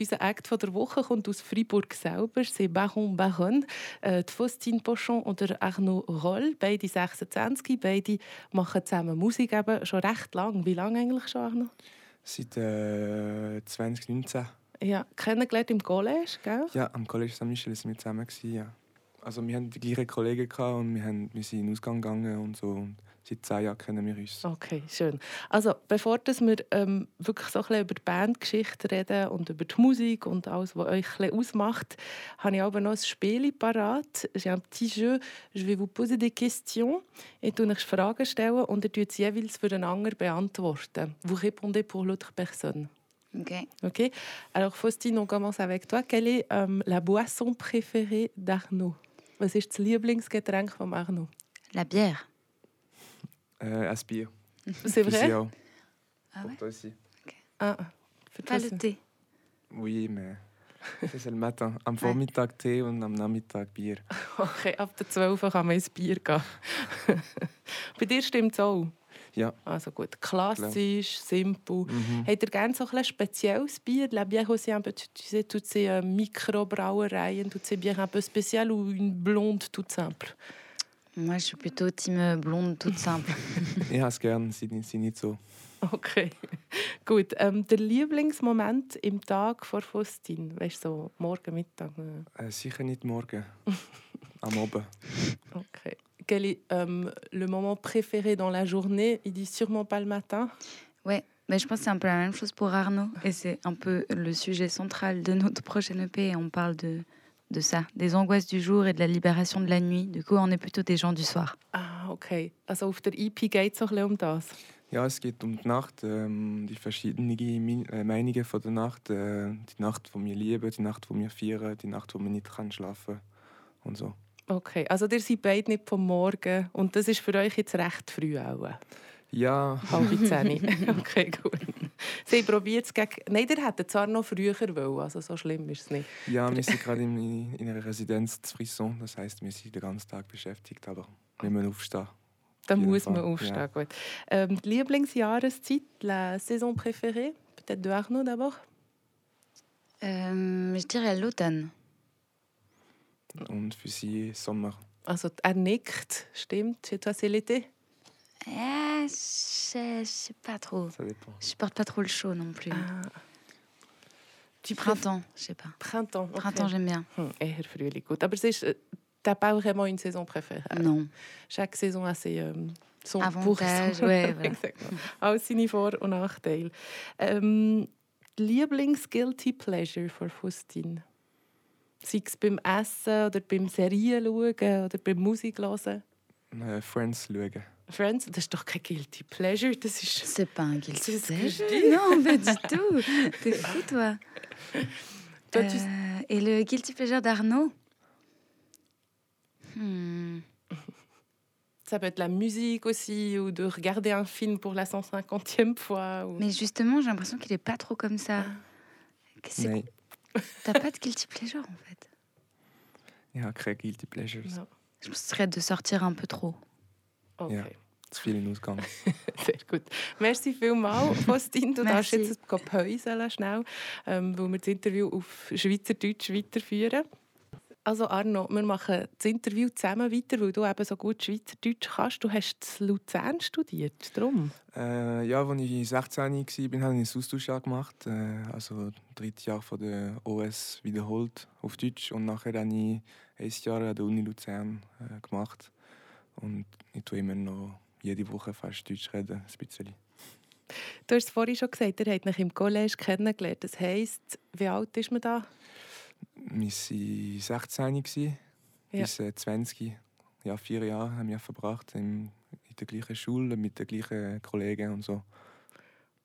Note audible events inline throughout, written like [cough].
Unser Act von der Woche kommt aus Fribourg selber. C'est Baron Baron, äh, Faustine Pochon oder Arnaud Roll. Beide 26, beide machen zusammen Musik eben schon recht lang. Wie lange eigentlich schon, Arnaud? Seit äh, 2019. Ja, kennengelernt im College, gell? Ja, am College Saint-Michel waren wir zusammen. Ja. Also wir hatten die gleichen Kollegen und wir, haben, wir sind in den Ausgang gegangen und so. Und seit zehn Jahren kennen wir uns. Okay, schön. Also bevor dass wir ähm, wirklich so ein über die Bandgeschichte reden und über die Musik und alles, was euch ein ausmacht, habe ich aber noch ein Spiel parat. J'ai un petit jeu. Je vais vous poser des questions. Ich tue euch Fragen stellen und ihr tut jeweils für den anderen beantworten. Vous répondez pour l'autre personne. Ok. Ok. Alors Faustine, on commence avec toi. Quelle est euh, la boisson préférée d'Arnaud? Was ist das Lieblingsgetränk von Arnaud? La bière. Ein Bier. [laughs] C'est vrai? Ah Pour ouais? toi aussi. Ah, für Pas das- le thé. Oui, mais ça, [laughs] c'est le matin. Am Vormittag Tee und am Nachmittag Bier. Okay, ab der 12 Uhr kann man ins Bier gehen. [laughs] Bei dir stimmt es auch. Ja. Also gut, klassisch, simpel. Mhm. Habt ihr gerne so ein spezielles Bier? La bière aussi un peu, tu sais, toutes ces euh, micro-brauereien, toutes ces bières un peu spéciales ou une blonde toute simple? Moi, je suis plutôt team blonde, toute simple. Ich habe es gern, sie, sie nicht so. Okay, [laughs] gut. Ähm, der Lieblingsmoment im Tag vor Faustine? Weißt du, so morgen, Mittag? äh, Äh, sicher nicht morgen. [laughs] am Abend. Okay. Quel est euh, le moment préféré dans la journée? Il dit sûrement pas le matin. Ouais, mais je pense que c'est un peu la même chose pour Arnaud. Et c'est un peu le sujet central de notre prochaine EP. On parle de, de ça, des angoisses du jour et de la libération de la nuit. Du coup, on est plutôt des gens du soir. Ah, okay. Also auf der EP geht es so ein bisschen um das. Ja, es geht um die Nacht, ähm, die verschiedenen Mi- äh, Meinungen von der Nacht. Äh, die Nacht, die wir lieben, die Nacht, die wir feiern, die Nacht, wo man nicht kann schlafen und so. Okay, also ihr seid beide nicht vom Morgen und das ist für euch jetzt recht früh auch. Ja, Halb zehn. [laughs] [laughs] okay, gut. [laughs] Sie probiert es gegen... Nein, der hätte zwar noch früher wollen, also so schlimm ist es nicht. ja wir sind gerade in, in einer Residenz zu Frisson. Das heißt, wir sind den ganzen Tag beschäftigt, aber wir müssen aufstehen. Da jeden muss man aufstehen. ja. Gut. Ähm, die Lieblingsjahreszeit, la saison préférée, peut-être de Arnaud d'abord. Euh, je dirais l'automne. Und für sie Sommer. Also er nickt, stimmt. Chez toi, c'est l'été? Eh, je sais, pas trop. Ça dépend. Je supporte pas trop le chaud non plus. Ah. Du printemps, je sais pas. Printemps. okay. Printemps, j'aime bien. Hm, Frühling, gut. Aber äh, t'as pas vraiment une saison préférée. Non. Chaque saison a ses, euh, son pour Avantage, ouais, [laughs] voilà. Exactement. Alles seine Vor- und Nachteile. Ähm, Lieblings-Guilty Pleasure von Faustine? Sei es beim Essen oder beim Serien schauen oder beim Musik hören? Äh, Friends schauen. Friends, das ist doch kein Guilty Pleasure, das ist... C'est pas un guilty C'est ce que je pleasure. dis. Non, pas du tout. T'es fou, toi. Toi, tu- Euh, Et le guilty pleasure d'Arnaud Hmm. Ça peut être la musique aussi, ou de regarder un film pour la 150e fois. Ou... Mais justement, j'ai l'impression qu'il est pas trop comme ça. Nein, [laughs] T'as pas de guilty pleasure en fait. ich habe keine Guilty Pleasures. Non. Je pense que ce serait de sortir un peu trop. Okay. Ja. Zu viel in Ausgang. [laughs] Sehr gut. Merci vielmals, [laughs] Faustine. Du darfst jetzt päuseln schnell, ähm, weil wir das Interview auf Schweizerdeutsch weiterführen. Also Arno, wir machen das Interview zusammen weiter, weil du eben so gut Schweizerdeutsch kannst. Du hast in Luzern studiert, darum. Äh, ja, als ich 16 war, habe ich ein Austauschjahr gemacht. Äh, also drittes Jahr von der OS wiederholt auf Deutsch. Und nachher habe ich ein Jahr an der Uni Luzern äh, gemacht. Und ich tue immer noch jede Woche fast Deutsch reden, ein bisschen. Du hast es vorhin schon gesagt, ihr habt euch im College kennengelernt. Das heisst, wie alt ist man da? Wir waren 16 gewesen, Ja. bis äh, 20. Ja, vier Jahre haben wir verbracht in, in der gleichen Schule mit den gleichen Kollegen und so.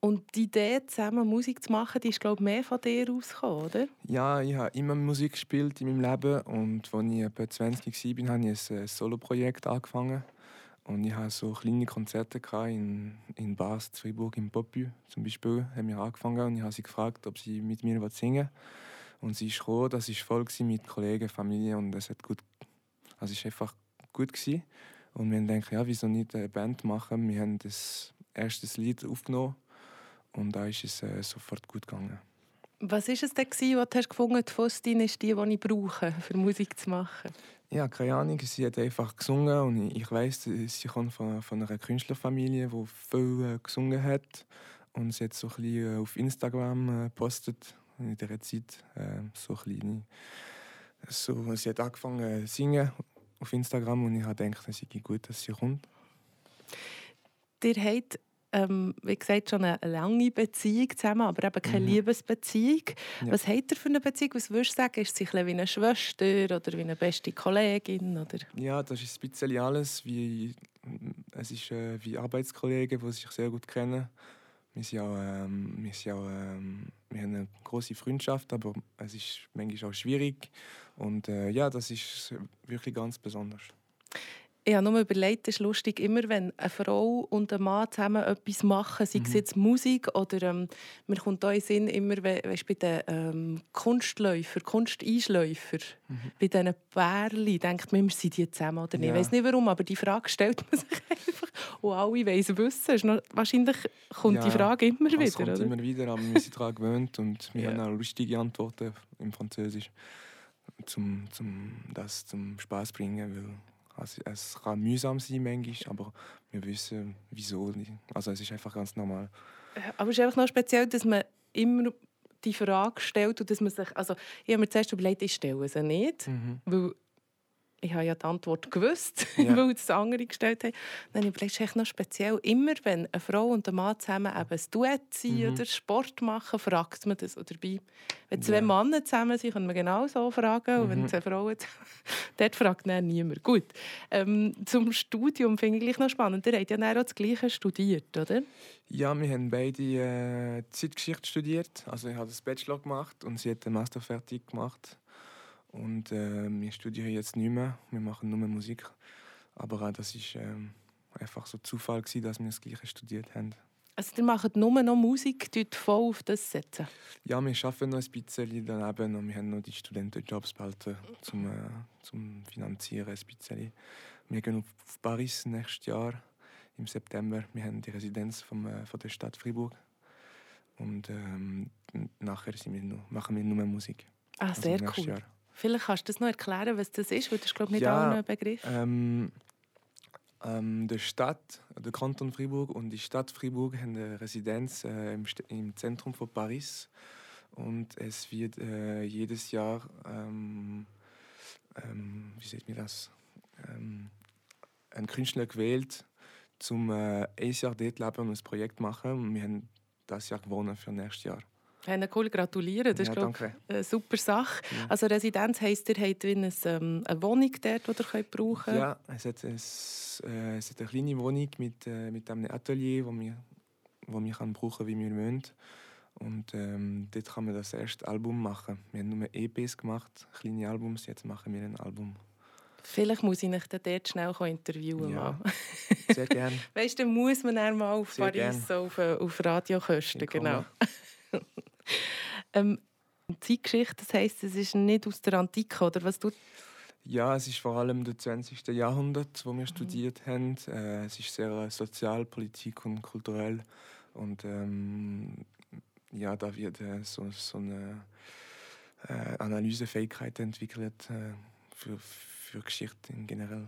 Und die Idee, zusammen Musik zu machen, die ist, glaube ich, mehr von dir ausgekommen, oder? Ja, ich habe immer Musik gespielt in meinem Leben und als ich etwa 20 war, habe ich ein Soloprojekt angefangen. Und ich hatte so kleine Konzerte in, in Bars, in Freiburg, im Popü zum Beispiel, haben wir angefangen und ich habe sie gefragt, ob sie mit mir singen will. Und sie ist gekommen, das war voll mit Kollegen, Familie und es hat gut, also es war einfach gut gewesen. Und wir haben gedacht, ja, wieso nicht eine Band machen? Wir haben das erste Lied aufgenommen und da ist es äh, sofort gut gegangen. Was war es denn, was du gefunden hast, Faustin ist die, die ich brauche, für Musik zu machen? Ja, keine Ahnung. Sie hat einfach gesungen und ich weiß, sie kommt von, von einer Künstlerfamilie, die viel äh, gesungen hat. Und sie hat so ein bisschen äh, auf Instagram gepostet, äh, in dieser Zeit. Äh, so kleine, so, sie hat angefangen zu singen auf Instagram und ich habe gedacht, es sei gut, dass sie kommt. Ihr habt ähm, wie gesagt, schon eine lange Beziehung zusammen, aber eben keine mhm. Liebesbeziehung. Ja. Was habt ihr für eine Beziehung? Was würdest du sagen? Ist sie wie eine Schwester oder wie eine beste Kollegin? Oder? Ja, das ist ein bisschen alles. Wie, es ist äh, wie Arbeitskollegen, die sich sehr gut kennen. Wir, sind auch, ähm, wir, sind auch, ähm, wir haben eine große Freundschaft, aber es ist manchmal auch schwierig. Und äh, ja, das ist wirklich ganz besonders. Ich habe nur überlegt, es ist lustig, immer wenn eine Frau und ein Mann zusammen etwas machen, sei es mhm. jetzt Musik oder ähm, mir kommt da in Sinn, immer weißt, bei den ähm, Kunstläufern, Kunsteinschläufern, mhm. bei diesen Pärchen, denkt man immer, sind die zusammen oder nicht. Ja. Ich weiß nicht warum, aber die Frage stellt man [laughs] sich einfach und alle wollen wissen. Ist noch, wahrscheinlich kommt ja, die Frage immer wieder. Es kommt oder? immer wieder, aber wir sind daran gewöhnt und [laughs] wir ja. haben auch lustige Antworten im Französisch, um zum, das zum Spaß bringen, weil also es kann mühsam sein manchmal, aber wir wissen, wieso nicht. Also es ist einfach ganz normal. Aber es ist einfach noch speziell, dass man immer die Frage stellt und dass man sich... Also ich habe mir zuerst überlegt, ich stelle sie nicht, mhm. weil ich habe ja die Antwort gewusst, [laughs] ja. weil das andere gestellt haben. Dann überlegst du noch speziell, immer wenn eine Frau und ein Mann zusammen eben ein Duett sind mhm. oder Sport machen, fragt man das. Oder bei, wenn zwei ja. Männer zusammen sind, kann man genau so fragen. Mhm. Und wenn mhm. zwei Frauen [laughs] dort fragt dann niemand. Gut, ähm, zum Studium finde ich noch spannend. Ihr habt ja auch das Gleiche studiert, oder? Ja, wir haben beide äh, Zeitgeschichte studiert. Also ich habe das Bachelor gemacht und sie hat den Master fertig gemacht. Und äh, wir studieren jetzt nicht mehr, wir machen nur Musik. Aber auch das war äh, einfach so Zufall, gewesen, dass wir das Gleiche studiert haben. Also ihr macht nur noch Musik, dort voll auf das setzen? Ja, wir arbeiten noch ein bisschen daneben und wir haben noch die Studentenjobs behalten, zum, äh, zum Finanzieren ein bisschen. Wir gehen auf Paris nächstes Jahr im September. Wir haben die Residenz vom, äh, von der Stadt Fribourg. Und ähm, nachher wir noch, machen wir nur Musik. Ah, also sehr cool. Jahr. Vielleicht kannst du das noch erklären, was das ist, weil das ist glaube ich nicht ja, ein Begriff. Ähm, ähm, die Stadt, der Kanton Fribourg und die Stadt Fribourg haben eine Residenz äh, im, im, Zentrum von Paris und es wird äh, jedes Jahr, ähm, ähm wie sieht mir das, ähm, ein Künstler gewählt, zum äh, ein Jahr dort leben und ein Projekt machen und wir haben das Jahr gewonnen für nächstes Jahr. Hey, cool, gratulieren. Das ja, ist glaub, eine super Sache. Ja. Also Residenz heisst, ihr habt eine, ähm, eine Wohnung dort, die ihr könnt brauchen könnt? Ja, es hat, es, äh, es hat eine kleine Wohnung mit, äh, mit einem Atelier, das wir, wo wir kann brauchen wie wir wollen. Und ähm, dort kann man das erste Album machen. Wir haben nur EPs gemacht, kleine Albums. Jetzt machen wir ein Album. Vielleicht muss ich mich dort schnell interviewen. Ja, sehr gerne. [laughs] weißt du, dann muss man dann mal auf sehr Paris so auf, äh, auf Radiokosten. Genau. [laughs] [laughs] ähm, Zeitgeschichte, das heisst, es ist nicht aus der Antike, oder was du? Ja, es ist vor allem das 20. Jahrhundert, wo wir mhm. studiert haben. Äh, es ist sehr äh, sozial, politik und kulturell. Und ähm, ja, da wird äh, so, so eine äh, Analysefähigkeit entwickelt äh, für, für Geschichte in generell.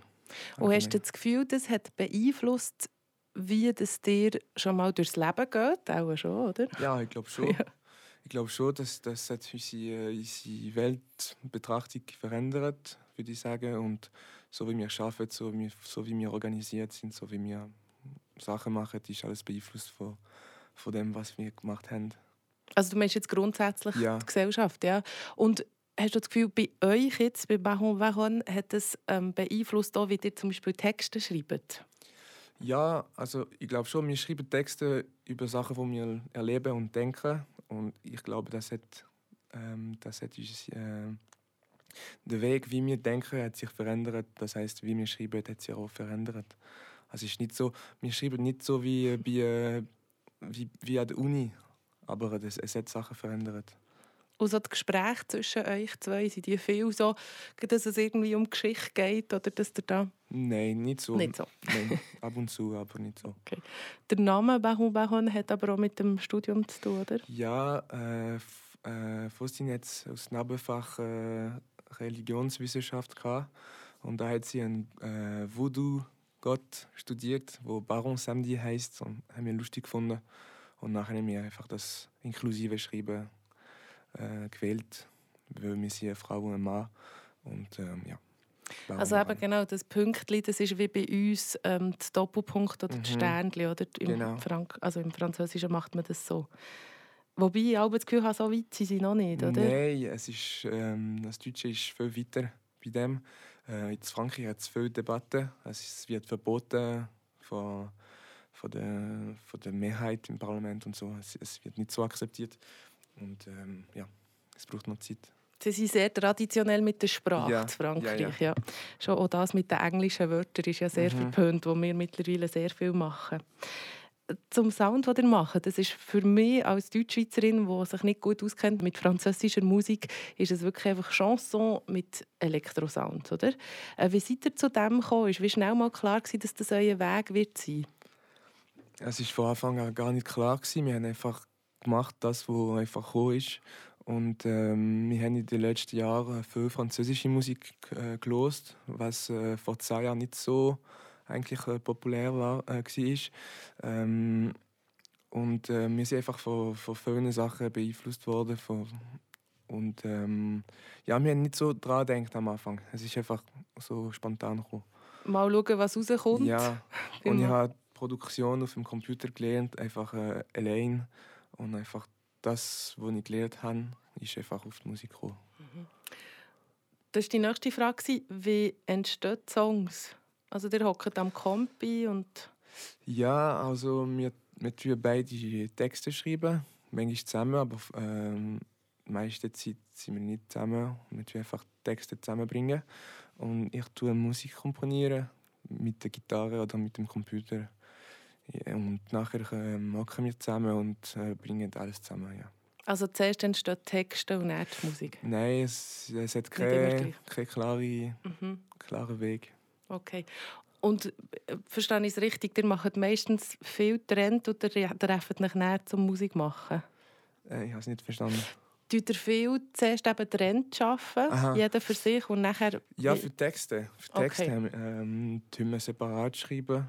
Und hast du das Gefühl, das hat beeinflusst, wie das dir schon mal durchs Leben geht? Auch schon, oder? Ja, ich glaube schon. [laughs] Ja ich glaube schon, dass das hat unsere, unsere Weltbetrachtung verändert, würde ich sagen. Und so wie wir arbeiten, so wie, so wie wir organisiert sind, so wie wir Sachen machen, ist alles beeinflusst von, von dem, was wir gemacht haben. Also du meinst jetzt grundsätzlich ja. die Gesellschaft, ja? Und hast du das Gefühl, bei euch jetzt, bei Baron Varon, hat das ähm, beeinflusst, auch, wie ihr zum Beispiel Texte schreibt? Ja, also ich glaube schon, wir schreiben Texte über Sachen, die wir erleben und denken. Und ich glaube, das hat, ähm, das hat uns, äh, der Weg, wie wir denken, hat sich verändert. Das heißt, wie wir schreiben, hat sich auch verändert. Also ist nicht so, wir schreiben nicht so wie, wie, äh, wie, wie an der Uni, aber das, es hat Sachen verändert. Und so das Gespräch zwischen euch zwei, sind die viel so, dass es irgendwie um Geschichte geht oder dass ihr da... Nein, nicht so. Nicht so? Nein, ab und zu, aber nicht so. Okay. Der Name Baron Baron hat aber auch mit dem Studium zu tun, oder? Ja, äh, äh, Faustine jetzt aus Nebenfach äh, Religionswissenschaft gehabt. und da hat sie einen äh, Voodoo-Gott studiert, wo Baron Samedi heißt und haben wir lustig gefunden und nachher haben wir einfach das inklusive Schreiben äh, gewählt, weil wir sind eine Frau und ein Mann und ähm, ja. Warum also eben genau, das Pünktli, das ist wie bei uns ähm, das Doppelpunkt oder mhm. das Sternchen. Oder? Im, genau. Frank also im Französischen macht man das so. Wobei ich auch das Gefühl habe, so weit sind sie noch nicht, oder? Nein, es ist, ähm, das Deutsche ist viel weiter bei dem. Äh, in Frankreich hat es viele Debatten. Es wird verboten von, von, der, von der Mehrheit im Parlament und so. Es, es wird nicht so akzeptiert. Und ähm, ja, es braucht noch Zeit. Sie sind sehr traditionell mit der Sprache ja, in Frankreich. Ja, ja. ja, Schon auch das mit den englischen Wörtern ist ja sehr mhm. verpönt, wo wir mittlerweile sehr viel machen. Zum Sound, den ihr macht, das ist für mich als Deutschschweizerin, die sich nicht gut auskennt mit französischer Musik, ist es wirklich einfach Chanson mit Elektrosound, oder? Äh, wie seid ihr zu dem gekommen? Ist wie schnell mal klar gewesen, dass das euer Weg wird sein? Es war von Anfang an gar nicht klar gewesen. Wir haben einfach gemacht, das, was einfach gekommen ist. Und ähm, wir haben in den letzten Jahren viel französische Musik äh, gelost, was äh, vor zwei Jahren nicht so eigentlich äh, populär war, äh, war. Ähm, und äh, wir sind einfach von, von vielen Sachen beeinflusst worden. Von, und ähm, ja, wir haben nicht so daran gedacht am Anfang. Es ist einfach so spontan gekommen. Mal schauen, was rauskommt. Ja, [laughs] und ich habe Produktion auf dem Computer gelernt, einfach äh, allein und einfach das, was ich gelernt habe, ist einfach auf die Musik gekommen. Mhm. Das war die nächste Frage. Wie entstehen Songs? Also ihr hockt am Kompi und... Ja, also wir, wir tun beide Texte schreiben, manchmal zusammen, aber ähm, meiste Zeit sind wir nicht zusammen. Wir tun einfach Texte zusammenbringen und ich tue Musik komponieren mit der Gitarre oder mit dem Computer. Und nachher äh, machen wir zusammen und äh, bringen alles zusammen. Ja. Also zuerst entsteht Texte und nicht Musik? Nein, es, es hat keinen kein klaren mhm. klare Weg. Okay. Und äh, verstehe ich es richtig, ihr macht meistens viel Trend oder trefft euch näher zum Musik machen? Äh, ich habe es nicht verstanden. Tut ihr viel zuerst eben Trend arbeiten, jeder für sich und nachher... Ja, für Texte. Für Texte okay. ähm, tun wir separat schreiben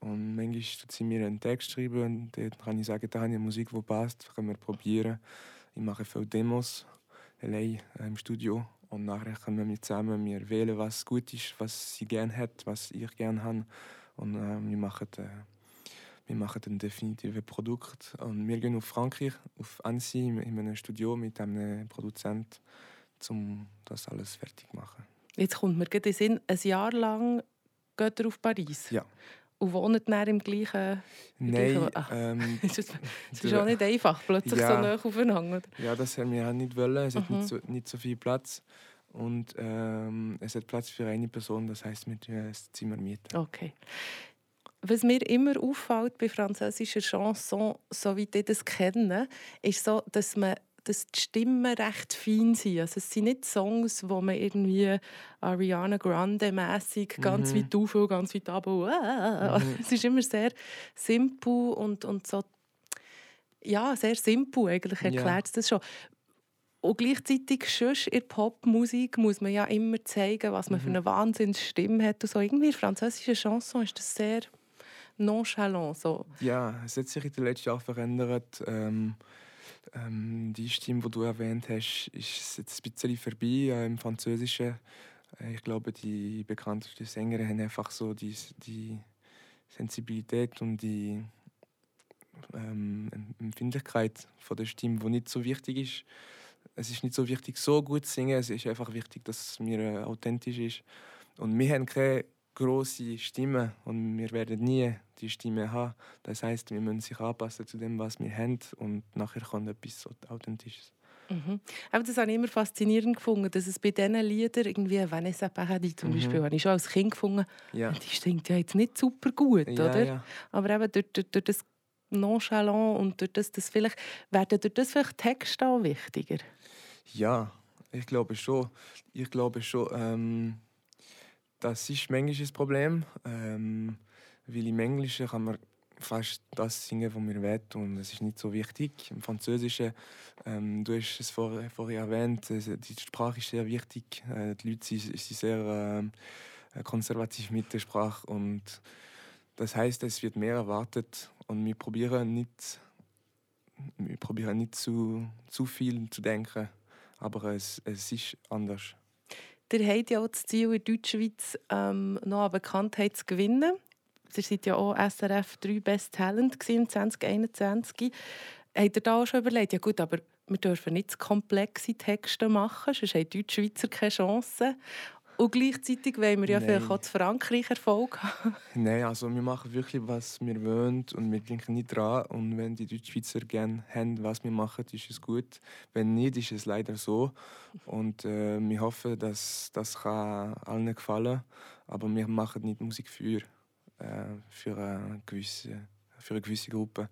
und manchmal tut sie mir einen Text schreiben und dann kann ich sagen, da habe ich eine Musik, die passt, können wir probieren. Ich mache viele Demos allein äh, im Studio und nachher kommen wir zusammen, wir wählen, was gut ist, was sie gerne hat, was ich gerne habe und äh, wir machen äh, wir machen ein definitives Produkt und wir gehen auf Frankreich, auf Annecy, in einem Studio mit einem Produzent, um das alles fertig zu machen. Jetzt kommt mir gerade in Sinn, ein Jahr lang geht er auf Paris. Ja. Und wohnen dann im gleichen... Nein. Ah. Ähm, [laughs] es ist, ist auch nicht einfach, plötzlich ja, so nah aufeinander. Ja, das haben wir auch nicht wollen. Es mhm. hat nicht so, nicht so viel Platz. Und ähm, es hat Platz für eine Person, das heisst, wir das Zimmer mieten. Okay. Was mir immer auffällt bei französischer Chanson, so wie ich das kenne, ist so, dass man dass die Stimmen recht fein sind. Also es sind nicht Songs, wo man irgendwie Ariana Grande mäßig ganz mhm. weit auf und ganz weit ab. Mhm. Es ist immer sehr simpel und, und so ja, sehr simpel eigentlich erklärt es das schon. Und gleichzeitig sonst in Popmusik muss man ja immer zeigen, was man mhm. für eine Wahnsinnsstimme hat. Und so irgendwie in französischer Chanson ist das sehr nonchalant. So. Ja, es hat sich in den letzten Jahren verändert. Ähm ähm, die Stimme, die du erwähnt hast, ist jetzt ein bisschen vorbei äh, im Französischen. Äh, ich glaube, die bekanntesten Sänger haben einfach so die, die Sensibilität und die ähm, Empfindlichkeit von der Stimme, die nicht so wichtig ist. Es ist nicht so wichtig, so gut zu singen. Es ist einfach wichtig, dass es mir äh, authentisch ist. Und wir haben keine große Stimme und wir werden nie die Stimme haben. Das heißt, wir müssen sich anpassen zu dem, was wir haben und nachher kommt etwas so Authentisches. Mhm. Aber das habe ich immer faszinierend gefunden, dass es bei diesen Liedern, irgendwie Vanessa Paradis zum mhm. Beispiel, habe ich schon als Kind gefunden, ja. die stinkt ja jetzt nicht super gut, ja, oder? Ja. Aber eben durch, durch, durch, das Nonchalant und durch das, das vielleicht, werden durch das vielleicht Texte auch wichtiger? Ja, ich glaube schon. Ich glaube schon, ähm das ist manchmal ein Problem, ähm, weil im Englischen kann man fast das singen, was wir wollen und es ist nicht so wichtig. Im Französischen, ähm, du hast es vorher, vorher erwähnt, die Sprache ist sehr wichtig. Äh, die Leute sind, sind sehr äh, konservativ mit der Sprache und das heißt, es wird mehr erwartet und wir probieren nicht, wir probieren nicht zu, zu viel zu denken, aber es, es ist anders. Ihr habt ja auch das Ziel, in Deutschschweiz ähm, noch an Bekanntheit zu gewinnen. Ihr seid ja auch SRF 3 Best Talent im 2021. Habt ihr da auch schon überlegt, ja gut, aber wir dürfen nicht zu komplexe Texte machen, sonst haben Deutschschweizer keine Chance. Und gleichzeitig wollen wir ja Nein. vielleicht auch zu Frankreich Erfolg haben. [laughs] Nein, also wir machen wirklich, was wir wollen und wir denken nicht dran. Und wenn die Deutschschweizer gerne haben, was wir machen, ist es gut. Wenn nicht, ist es leider so. Und äh, wir hoffen, dass das kann allen gefallen Aber wir machen nicht Musik für, äh, für, eine gewisse, für eine gewisse Gruppe.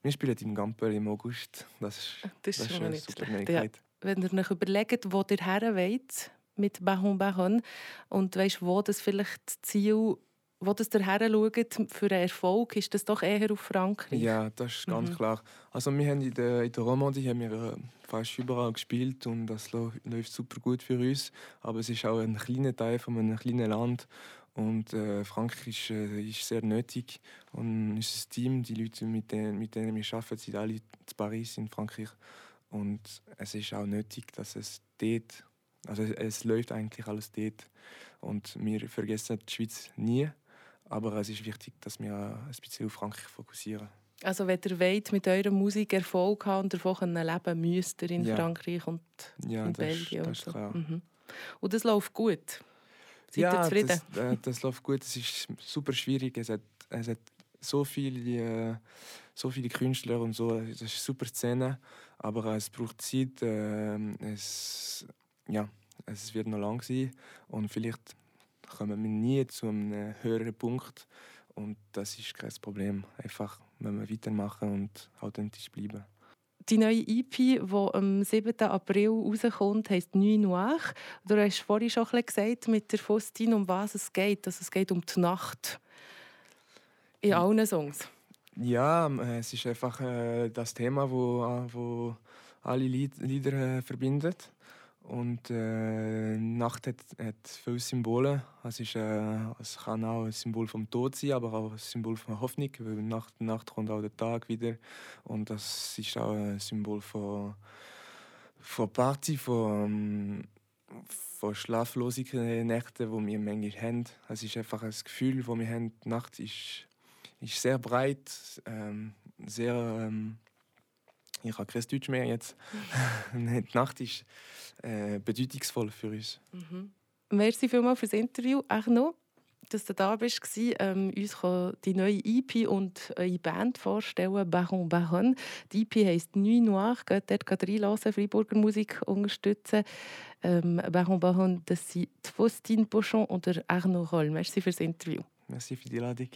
Wir spielen im Gamper im August. Das ist, das ist, das ist eine super Möglichkeit. Ja. Wenn ihr euch überlegt, wo ihr her wollt, mit Baron Baron und weißt, wo das vielleicht das Ziel wo das daher schaut für einen Erfolg, ist das doch eher auf Frankreich? Ja, das ist ganz mhm. klar. Also wir haben in der, in der Romandie haben wir äh, fast überall gespielt und das läuft super gut für uns. Aber es ist auch ein kleiner Teil von einem kleinen Land und äh, Frankreich ist, äh, ist, sehr nötig und unser Team, die Leute, mit denen, mit denen wir arbeiten, sind alle in Paris in Frankreich und es ist auch nötig, dass es dort also es, es, läuft eigentlich alles dort. Und wir vergessen die Schweiz nie. Aber es ist wichtig, dass wir ein bisschen auf Frankreich fokussieren. Also wenn ihr wollt, mit eurer Musik Erfolg haben und davon leben müsst ihr in ja. Frankreich und ja, in das Belgien. Ist, das ist klar. Mhm. Und das läuft gut? Seid ja, ihr zufrieden? Das, äh, das läuft gut. Es ist super schwierig. Es hat, es hat so viele, äh, so viele Künstler und so. Das ist eine super Szene. Aber es braucht Zeit. Äh, es, ja, es wird noch lang sein und vielleicht kommen wir nie zu einem höheren Punkt und das ist kein Problem. Einfach, wenn wir weitermachen und authentisch bleiben. Die neue EP, die am 7. April rauskommt, heisst «Nuit Noire». Du hast vorhin schon gesagt mit der Faustine, um was es geht. Also es geht um die Nacht. In allen Songs. Ja, es ist einfach äh, das Thema, wo, wo alle Lieder äh, verbindet. Und äh, Nacht hat, hat viele Symbole. Es, ist, äh, es kann auch ein Symbol vom Tod sein, aber auch ein Symbol von Hoffnung, weil nach der Nacht kommt auch der Tag wieder. Und das ist auch ein Symbol von, von Party, von, von schlaflosen Nächten, die wir manchmal haben. Es ist einfach ein Gefühl, das wir haben. Die Nacht ist, ist sehr breit, ähm, sehr... Ähm, ich habe kein Deutsch mehr jetzt. [laughs] die Nacht ist äh, bedeutungsvoll für uns. Mhm. Merci vielmals für das Interview. Arno, dass du da bist, ähm, uns die neue EP und eure Band vorstellen, Baron Baron. Die EP heisst Nuit Noire. Geht dort reinlassen, Freiburger Musik unterstützen. Ähm, Baron Baron, das sind Faustine Pochon und Arno Roll. Merci für das Interview. Merci für die Ladung.